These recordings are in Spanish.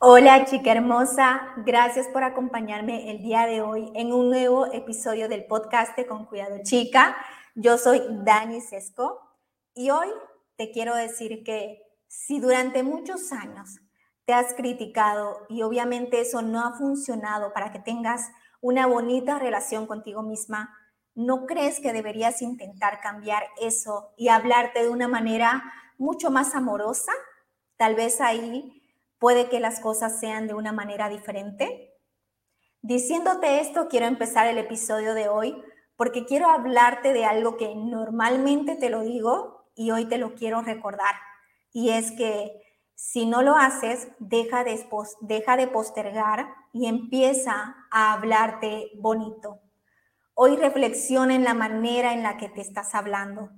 Hola chica hermosa, gracias por acompañarme el día de hoy en un nuevo episodio del podcast Con Cuidado Chica. Yo soy Dani Sesco y hoy te quiero decir que si durante muchos años te has criticado y obviamente eso no ha funcionado para que tengas una bonita relación contigo misma, ¿no crees que deberías intentar cambiar eso y hablarte de una manera mucho más amorosa? Tal vez ahí puede que las cosas sean de una manera diferente. Diciéndote esto, quiero empezar el episodio de hoy porque quiero hablarte de algo que normalmente te lo digo y hoy te lo quiero recordar. Y es que si no lo haces, deja de, de postergar y empieza a hablarte bonito. Hoy reflexiona en la manera en la que te estás hablando.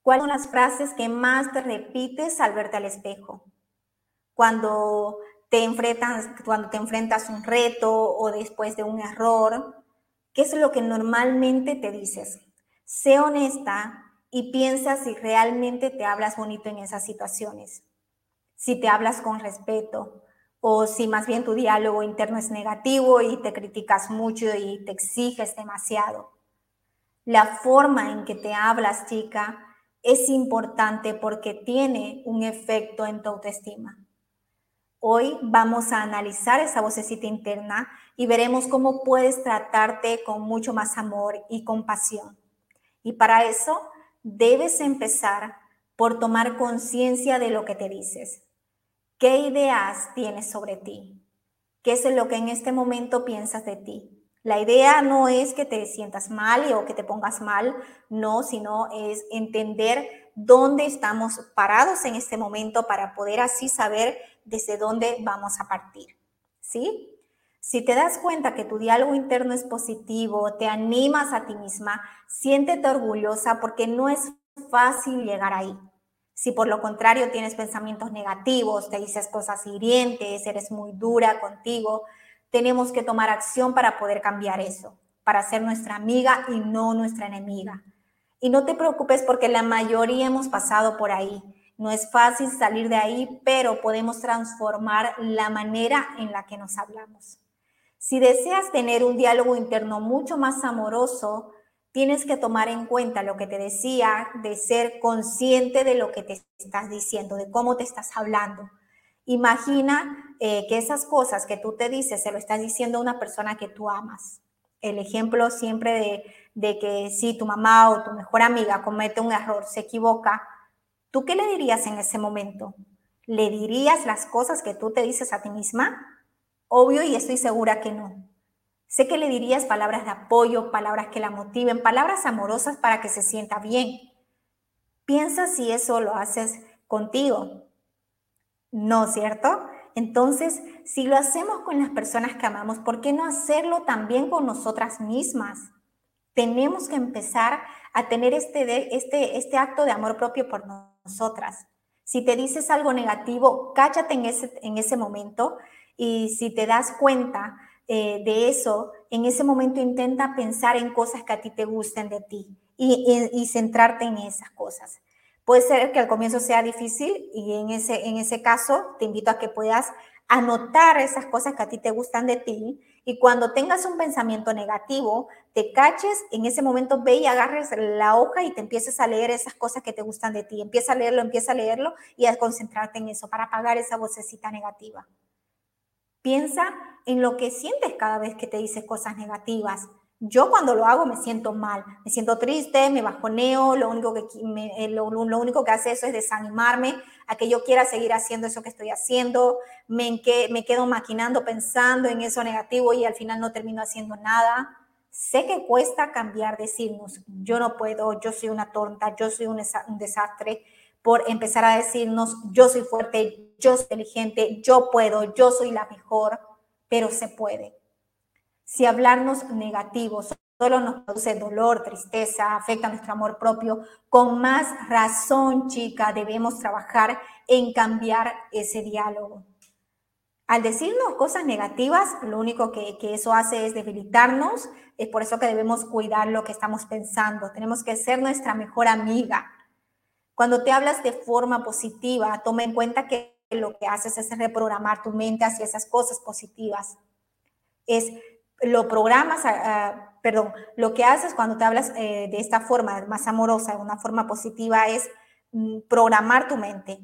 ¿Cuáles son las frases que más te repites al verte al espejo? Cuando te enfrentas, cuando te enfrentas a un reto o después de un error, ¿qué es lo que normalmente te dices? Sé honesta y piensa si realmente te hablas bonito en esas situaciones, si te hablas con respeto o si más bien tu diálogo interno es negativo y te criticas mucho y te exiges demasiado. La forma en que te hablas, chica, es importante porque tiene un efecto en tu autoestima. Hoy vamos a analizar esa vocecita interna y veremos cómo puedes tratarte con mucho más amor y compasión. Y para eso debes empezar por tomar conciencia de lo que te dices. ¿Qué ideas tienes sobre ti? ¿Qué es lo que en este momento piensas de ti? La idea no es que te sientas mal o que te pongas mal, no, sino es entender dónde estamos parados en este momento para poder así saber desde dónde vamos a partir. ¿Sí? Si te das cuenta que tu diálogo interno es positivo, te animas a ti misma, siéntete orgullosa porque no es fácil llegar ahí. Si por lo contrario tienes pensamientos negativos, te dices cosas hirientes, eres muy dura contigo, tenemos que tomar acción para poder cambiar eso, para ser nuestra amiga y no nuestra enemiga. Y no te preocupes porque la mayoría hemos pasado por ahí. No es fácil salir de ahí, pero podemos transformar la manera en la que nos hablamos. Si deseas tener un diálogo interno mucho más amoroso, tienes que tomar en cuenta lo que te decía, de ser consciente de lo que te estás diciendo, de cómo te estás hablando. Imagina eh, que esas cosas que tú te dices se lo estás diciendo a una persona que tú amas. El ejemplo siempre de, de que si tu mamá o tu mejor amiga comete un error, se equivoca, ¿Tú qué le dirías en ese momento? ¿Le dirías las cosas que tú te dices a ti misma? Obvio y estoy segura que no. Sé que le dirías palabras de apoyo, palabras que la motiven, palabras amorosas para que se sienta bien. Piensa si eso lo haces contigo. No, ¿cierto? Entonces, si lo hacemos con las personas que amamos, ¿por qué no hacerlo también con nosotras mismas? Tenemos que empezar a tener este, este, este acto de amor propio por nosotros nosotras. Si te dices algo negativo, cáchate en ese, en ese momento y si te das cuenta eh, de eso, en ese momento intenta pensar en cosas que a ti te gusten de ti y, y, centrarte en esas cosas. Puede ser que al comienzo sea difícil y en ese, en ese caso te invito a que puedas anotar esas cosas que a ti te gustan de ti y cuando tengas un pensamiento negativo, te caches, en ese momento ve y agarres la hoja y te empieces a leer esas cosas que te gustan de ti. Empieza a leerlo, empieza a leerlo y a concentrarte en eso para apagar esa vocecita negativa. Piensa en lo que sientes cada vez que te dices cosas negativas. Yo cuando lo hago me siento mal, me siento triste, me bajoneo, lo único que, eh, lo, único que hace eso es desanimarme a que yo quiera seguir haciendo eso que estoy haciendo, me, me quedo maquinando, pensando en eso negativo y al final no termino haciendo nada. Sé que cuesta cambiar, decirnos, yo no puedo, yo soy una tonta, yo soy un, un desastre, por empezar a decirnos, yo soy fuerte, yo soy inteligente, yo puedo, yo soy la mejor, pero se puede si hablarnos negativos solo nos produce dolor, tristeza, afecta nuestro amor propio, con más razón, chica, debemos trabajar en cambiar ese diálogo. Al decirnos cosas negativas, lo único que, que, eso hace es debilitarnos. Es por eso que debemos cuidar lo que estamos pensando. Tenemos que ser nuestra mejor amiga. Cuando te hablas de forma positiva, toma en cuenta que lo que haces es reprogramar tu mente hacia esas cosas positivas. Es lo programas, perdón, lo que haces cuando te hablas eh, de esta forma más amorosa, de una forma positiva, es mm, programar tu mente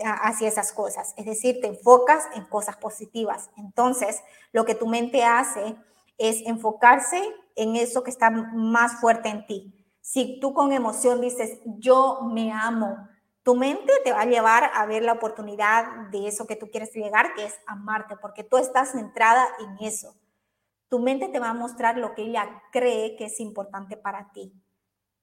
hacia esas cosas. Es decir, te enfocas en cosas positivas. Entonces, lo que tu mente hace es enfocarse en eso que está más fuerte en ti. Si tú con emoción dices, yo me amo, tu mente te va a llevar a ver la oportunidad de eso que tú quieres llegar, que es amarte, porque tú estás centrada en eso. Tu mente te va a mostrar lo que ella cree que es importante para ti.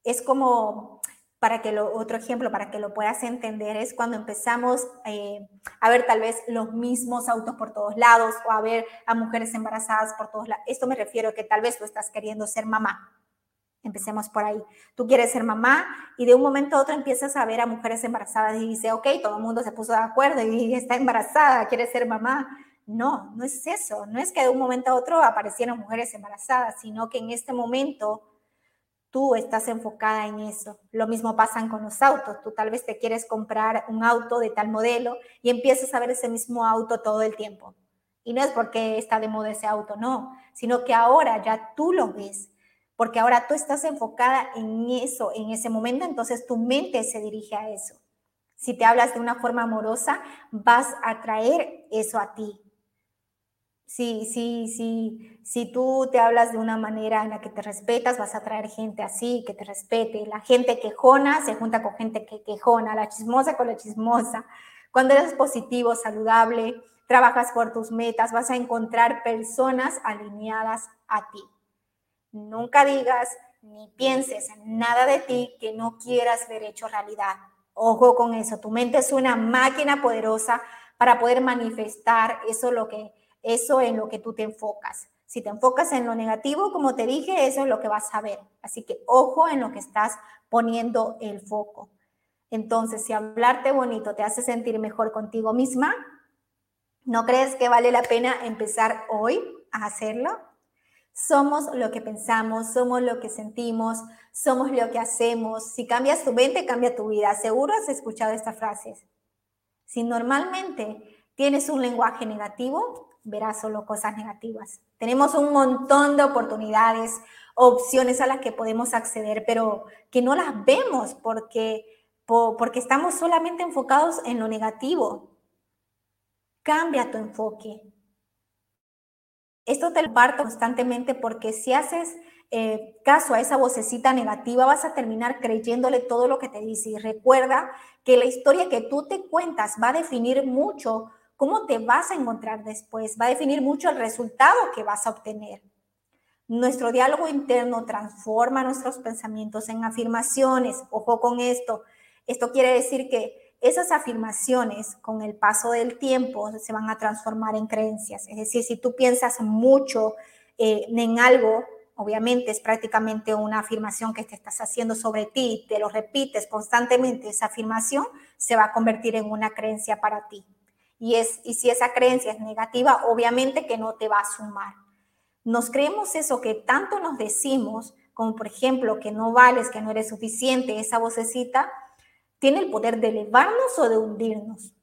Es como, para que lo, otro ejemplo, para que lo puedas entender, es cuando empezamos eh, a ver tal vez los mismos autos por todos lados o a ver a mujeres embarazadas por todos lados. Esto me refiero a que tal vez tú estás queriendo ser mamá Empecemos por ahí. Tú quieres ser mamá y de un momento a otro empiezas a ver a mujeres embarazadas y dices, ok, todo el mundo se puso de acuerdo y está embarazada, quiere ser mamá. No, no es eso. No es que de un momento a otro aparecieran mujeres embarazadas, sino que en este momento tú estás enfocada en eso. Lo mismo pasa con los autos. Tú tal vez te quieres comprar un auto de tal modelo y empiezas a ver ese mismo auto todo el tiempo. Y no es porque está de moda ese auto, no, sino que ahora ya tú lo ves porque ahora tú estás enfocada en eso, en ese momento, entonces tu mente se dirige a eso. Si te hablas de una forma amorosa, vas a traer eso a ti. Si, si, si, si tú te hablas de una manera en la que te respetas, vas a traer gente así, que te respete. La gente quejona se junta con gente que quejona, la chismosa con la chismosa. Cuando eres positivo, saludable, trabajas por tus metas, vas a encontrar personas alineadas a ti. Nunca digas ni pienses en nada de ti que no quieras ver hecho realidad. Ojo con eso, tu mente es una máquina poderosa para poder manifestar eso, lo que, eso en lo que tú te enfocas. Si te enfocas en lo negativo, como te dije, eso es lo que vas a ver. Así que ojo en lo que estás poniendo el foco. Entonces, si hablarte bonito te hace sentir mejor contigo misma, ¿no crees que vale la pena empezar hoy a hacerlo? Somos lo que pensamos, somos lo que sentimos, somos lo que hacemos. Si cambias tu mente, cambia tu vida. Seguro has escuchado estas frases. Si normalmente tienes un lenguaje negativo, verás solo cosas negativas. Tenemos un montón de oportunidades, opciones a las que podemos acceder, pero que no las vemos porque, porque estamos solamente enfocados en lo negativo. Cambia tu enfoque. Esto te lo parto constantemente porque si haces eh, caso a esa vocecita negativa, vas a terminar creyéndole todo lo que te dice. Y recuerda que la historia que tú te cuentas va a definir mucho cómo te vas a encontrar después, va a definir mucho el resultado que vas a obtener. Nuestro diálogo interno transforma nuestros pensamientos en afirmaciones. Ojo con esto. Esto quiere decir que esas afirmaciones con el paso del tiempo se van a transformar en creencias. Es decir, si tú piensas mucho eh, en algo, obviamente es prácticamente una afirmación que te estás haciendo sobre ti, te lo repites constantemente, esa afirmación se va a convertir en una creencia para ti. Y, es, y si esa creencia es negativa, obviamente que no te va a sumar. Nos creemos eso que tanto nos decimos, como por ejemplo que no vales, que no eres suficiente, esa vocecita, tiene el poder de elevarnos o de hundirnos.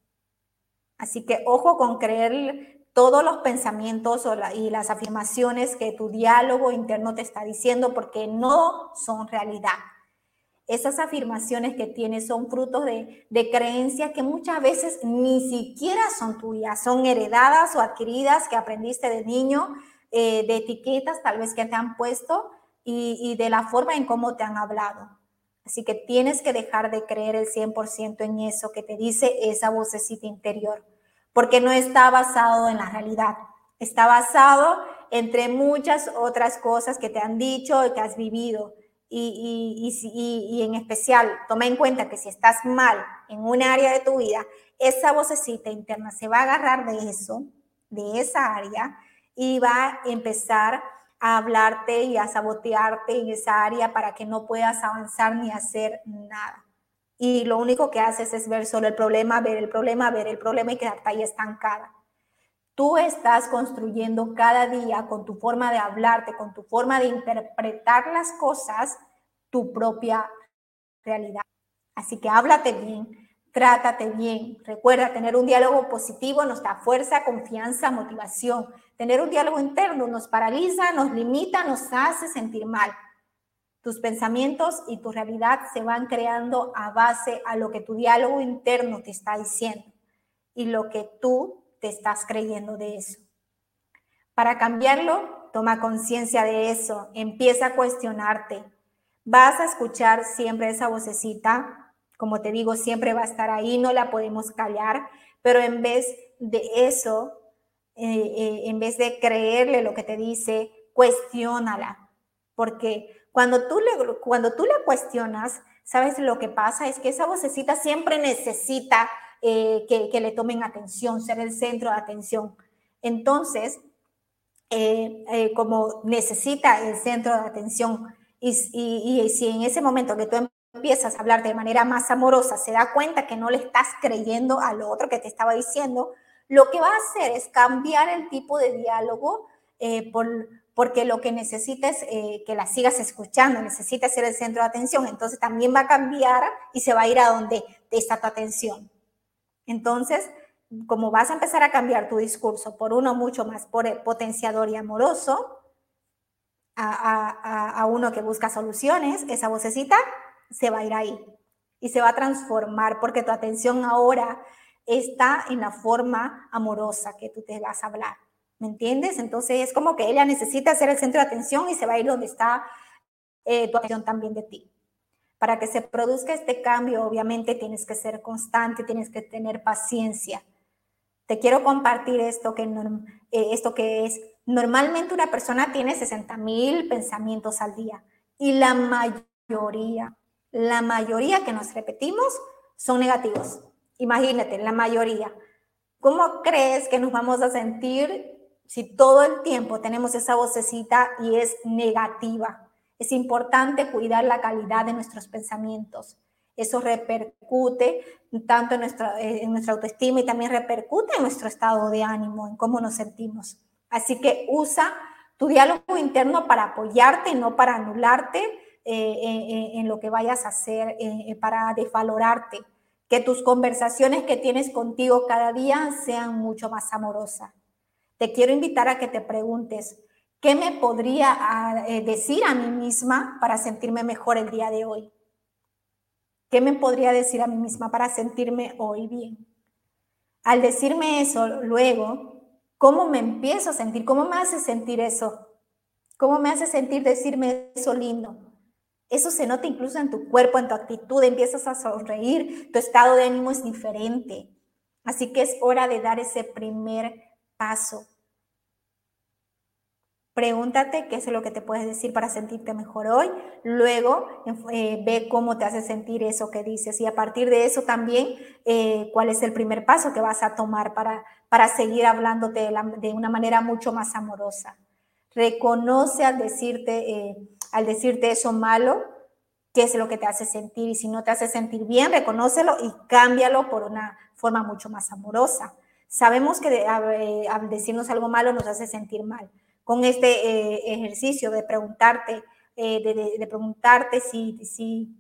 Así que ojo con creer todos los pensamientos y las afirmaciones que tu diálogo interno te está diciendo porque no son realidad. Esas afirmaciones que tienes son frutos de, creencias que muchas veces ni siquiera son tuyas, son heredadas o adquiridas que aprendiste de niño, eh, de etiquetas tal vez que te han puesto y, de la forma en cómo te han hablado. Así que tienes que dejar de creer el 100% en eso que te dice esa vocecita interior, porque no está basado en la realidad, está basado entre muchas otras cosas que te han dicho y que has vivido. Y, y, en especial, toma en cuenta que si estás mal en un área de tu vida, esa vocecita interna se va a agarrar de eso, de esa área, y va a empezar a hablarte y a sabotearte en esa área para que no puedas avanzar ni hacer nada. Y lo único que haces es ver solo el problema, ver el problema, ver el problema y quedarte ahí estancada. Tú estás construyendo cada día con tu forma de hablarte, con tu forma de interpretar las cosas, tu propia realidad. Así que háblate bien, Trátate bien. Recuerda, tener un diálogo positivo nos da fuerza, confianza, motivación. Tener un diálogo interno nos paraliza, nos limita, nos hace sentir mal. Tus pensamientos y tu realidad se van creando a base a lo que tu diálogo interno te está diciendo y lo que tú te estás creyendo de eso. Para cambiarlo, toma conciencia de eso, empieza a cuestionarte. Vas a escuchar siempre esa vocecita, como te digo, siempre va a estar ahí, no la podemos callar, pero en vez de eso, eh, eh, en vez de creerle lo que te dice, cuestiónala, porque cuando tú, le, cuando tú la cuestionas, ¿sabes lo que pasa? Es que esa vocecita siempre necesita eh, que, le tomen atención, ser el centro de atención. Entonces, eh, eh, como necesita el centro de atención y, y, si en ese momento que tú empiezas a hablar de manera más amorosa, se da cuenta que no le estás creyendo a lo otro que te estaba diciendo, lo que va a hacer es cambiar el tipo de diálogo por, porque lo que necesita es que la sigas escuchando, necesita ser el centro de atención, entonces también va a cambiar y se va a ir a donde está tu atención. Entonces, como vas a empezar a cambiar tu discurso por uno mucho más potenciador y amoroso, a, a uno que busca soluciones, esa vocecita se va a ir ahí y se va a transformar porque tu atención ahora está en la forma amorosa que tú te vas a hablar. ¿Me entiendes? Entonces es como que ella necesita ser el centro de atención y se va a ir donde está eh, tu atención también de ti. Para que se produzca este cambio, obviamente tienes que ser constante, tienes que tener paciencia. Te quiero compartir esto que, eh, esto que es, normalmente una persona tiene 60 mil pensamientos al día y la mayoría, la mayoría que nos repetimos son negativos. Imagínate, la mayoría. ¿Cómo crees que nos vamos a sentir si todo el tiempo tenemos esa vocecita y es negativa. Es importante cuidar la calidad de nuestros pensamientos. Eso repercute tanto en nuestra, en nuestra autoestima y también repercute en nuestro estado de ánimo, en cómo nos sentimos. Así que usa tu diálogo interno para apoyarte, no para anularte eh, en, lo que vayas a hacer, eh, para desvalorarte. Que tus conversaciones que tienes contigo cada día sean mucho más amorosas te quiero invitar a que te preguntes, ¿qué me podría ah, eh, decir a mí misma para sentirme mejor el día de hoy? ¿Qué me podría decir a mí misma para sentirme hoy bien? Al decirme eso, luego, ¿cómo me empiezo a sentir? ¿Cómo me hace sentir eso? ¿Cómo me hace sentir decirme eso lindo? Eso se nota incluso en tu cuerpo, en tu actitud, empiezas a sonreír, tu estado de ánimo es diferente. Así que es hora de dar ese primer paso. Pregúntate qué es lo que te puedes decir para sentirte mejor hoy. Luego eh, ve cómo te hace sentir eso que dices y a partir de eso también eh, cuál es el primer paso que vas a tomar para, para seguir hablándote de, una manera mucho más amorosa. Reconoce al decirte, eh, al decirte eso malo, qué es lo que te hace sentir y si no te hace sentir bien, reconócelo y cámbialo por una forma mucho más amorosa. Sabemos que al decirnos algo malo nos hace sentir mal con este eh, ejercicio de preguntarte, eh, de, preguntarte si, si,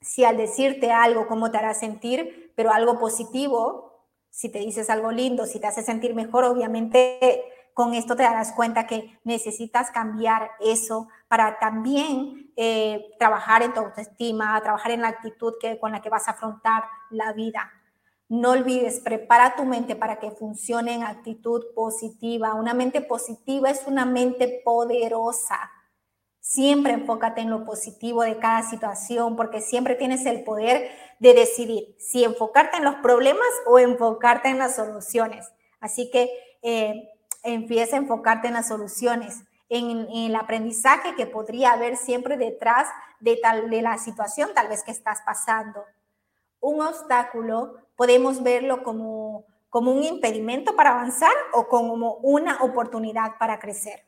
si al decirte algo, cómo te hará sentir, pero algo positivo, si te dices algo lindo, si te hace sentir mejor, obviamente con esto te darás cuenta que necesitas cambiar eso para también eh, trabajar en tu autoestima, trabajar en la actitud que, con la que vas a afrontar la vida. No olvides, prepara tu mente para que funcione en actitud positiva. Una mente positiva es una mente poderosa. Siempre enfócate en lo positivo de cada situación porque siempre tienes el poder de decidir si enfocarte en los problemas o enfocarte en las soluciones. Así que eh, empieza a enfocarte en las soluciones, en, el aprendizaje que podría haber siempre detrás de, tal, de la situación tal vez que estás pasando. Un obstáculo podemos verlo como, como un impedimento para avanzar o como una oportunidad para crecer.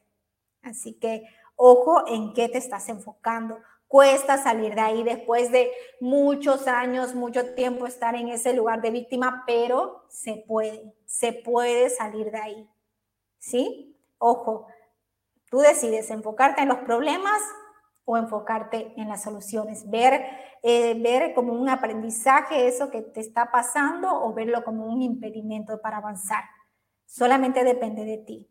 Así que ojo en qué te estás enfocando. Cuesta salir de ahí después de muchos años, mucho tiempo estar en ese lugar de víctima, pero se puede, se puede salir de ahí. ¿Sí? Ojo, tú decides enfocarte en los problemas o enfocarte en las soluciones, ver, eh, ver como un aprendizaje eso que te está pasando o verlo como un impedimento para avanzar. Solamente depende de ti.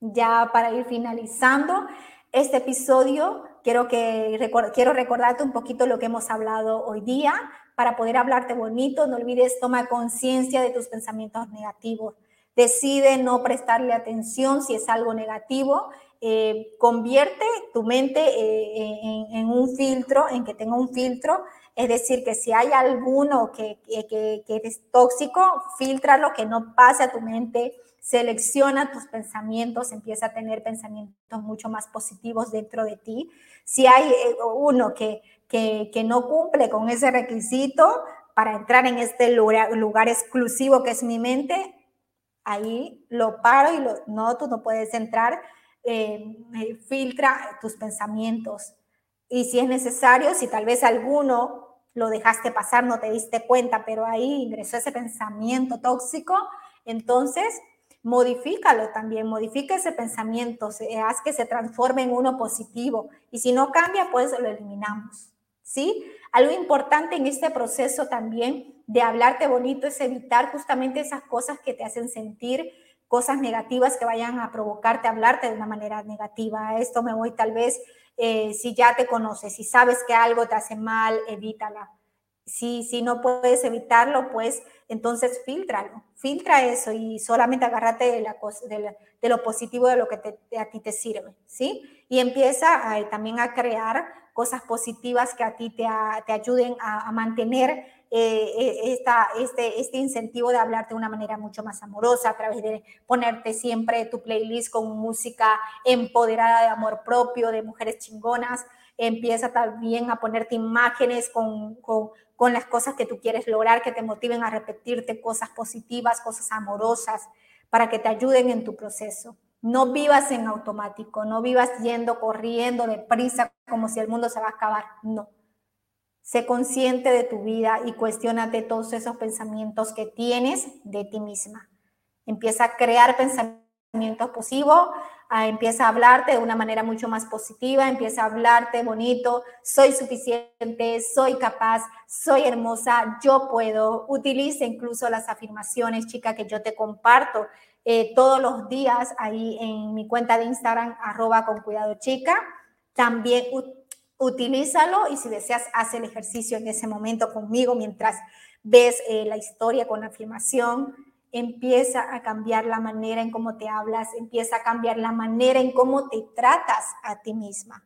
Ya para ir finalizando este episodio, quiero, que, quiero recordarte un poquito lo que hemos hablado hoy día. Para poder hablarte bonito, no olvides, toma conciencia de tus pensamientos negativos. Decide no prestarle atención si es algo negativo eh, convierte tu mente eh, en, un filtro, en que tenga un filtro, es decir, que si hay alguno que, que, que es tóxico, filtra lo que no pase a tu mente, selecciona tus pensamientos, empieza a tener pensamientos mucho más positivos dentro de ti. Si hay eh, uno que, que, que no cumple con ese requisito para entrar en este lugar, exclusivo que es mi mente, ahí lo paro y lo, no, tú no puedes entrar eh, eh, filtra tus pensamientos. Y si es necesario, si tal vez alguno lo dejaste pasar, no te diste cuenta, pero ahí ingresó ese pensamiento tóxico, entonces modifícalo también, modifica ese pensamiento, haz que se transforme en uno positivo. Y si no cambia, pues lo eliminamos. ¿Sí? Algo importante en este proceso también de hablarte bonito es evitar justamente esas cosas que te hacen sentir cosas negativas que vayan a provocarte, hablarte de una manera negativa. Esto me voy tal vez, eh, si ya te conoces, si sabes que algo te hace mal, evítala. Si, si no puedes evitarlo, pues entonces filtralo, filtra eso y solamente agárrate de, la, de, de lo positivo de lo que te, a ti te sirve, ¿sí? Y empieza también a crear cosas positivas que a ti te, te ayuden a mantener eh, esta, este, este incentivo de hablarte de una manera mucho más amorosa a través de ponerte siempre tu playlist con música empoderada de amor propio, de mujeres chingonas. Empieza también a ponerte imágenes con, con, con las cosas que tú quieres lograr, que te motiven a repetirte cosas positivas, cosas amorosas, para que te ayuden en tu proceso. No vivas en automático, no vivas yendo, corriendo deprisa como si el mundo se va a acabar. No Sé consciente de tu vida y cuestionate todos esos pensamientos que tienes de ti misma. Empieza a crear pensamientos positivos, empieza a hablarte de una manera mucho más positiva, empieza a hablarte bonito, soy suficiente, soy capaz, soy hermosa, yo puedo. Utiliza incluso las afirmaciones, chica, que yo te comparto eh, todos los días ahí en mi cuenta de Instagram, arroba con cuidado chica. También utilízalo y si deseas, haz el ejercicio en ese momento conmigo mientras ves eh, la historia con afirmación. Empieza a cambiar la manera en cómo te hablas, empieza a cambiar la manera en cómo te tratas a ti misma.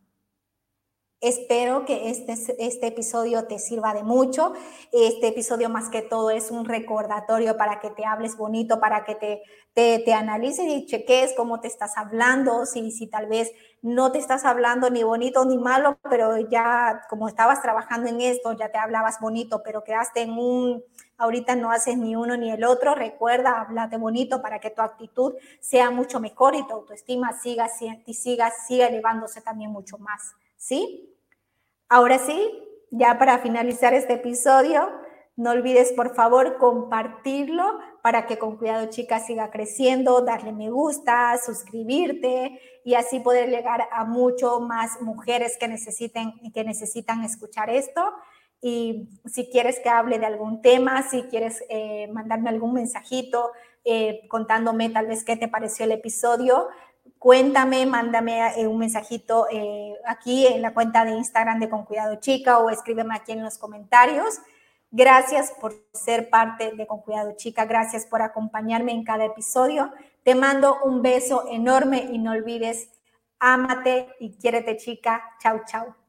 Espero que este, este episodio te sirva de mucho. Este episodio más que todo es un recordatorio para que te hables bonito, para que te, te, analices y cheques cómo te estás hablando, si, si tal vez no te estás hablando ni bonito ni malo, pero ya como estabas trabajando en esto, ya te hablabas bonito, pero quedaste en un, ahorita no haces ni uno ni el otro, recuerda, háblate bonito para que tu actitud sea mucho mejor y tu autoestima siga, siga, siga elevándose también mucho más. ¿Sí? Ahora sí, ya para finalizar este episodio, no olvides por favor compartirlo para que con cuidado chica siga creciendo, darle me gusta, suscribirte y así poder llegar a mucho más mujeres que necesiten que necesitan escuchar esto. Y si quieres que hable de algún tema, si quieres eh, mandarme algún mensajito eh, contándome tal vez qué te pareció el episodio, cuéntame, mándame eh, un mensajito eh, aquí en la cuenta de Instagram de Con Cuidado Chica o escríbeme aquí en los comentarios. Gracias por ser parte de Con Cuidado Chica, gracias por acompañarme en cada episodio. Te mando un beso enorme y no olvides, ámate y quiérete chica. Chau, chau.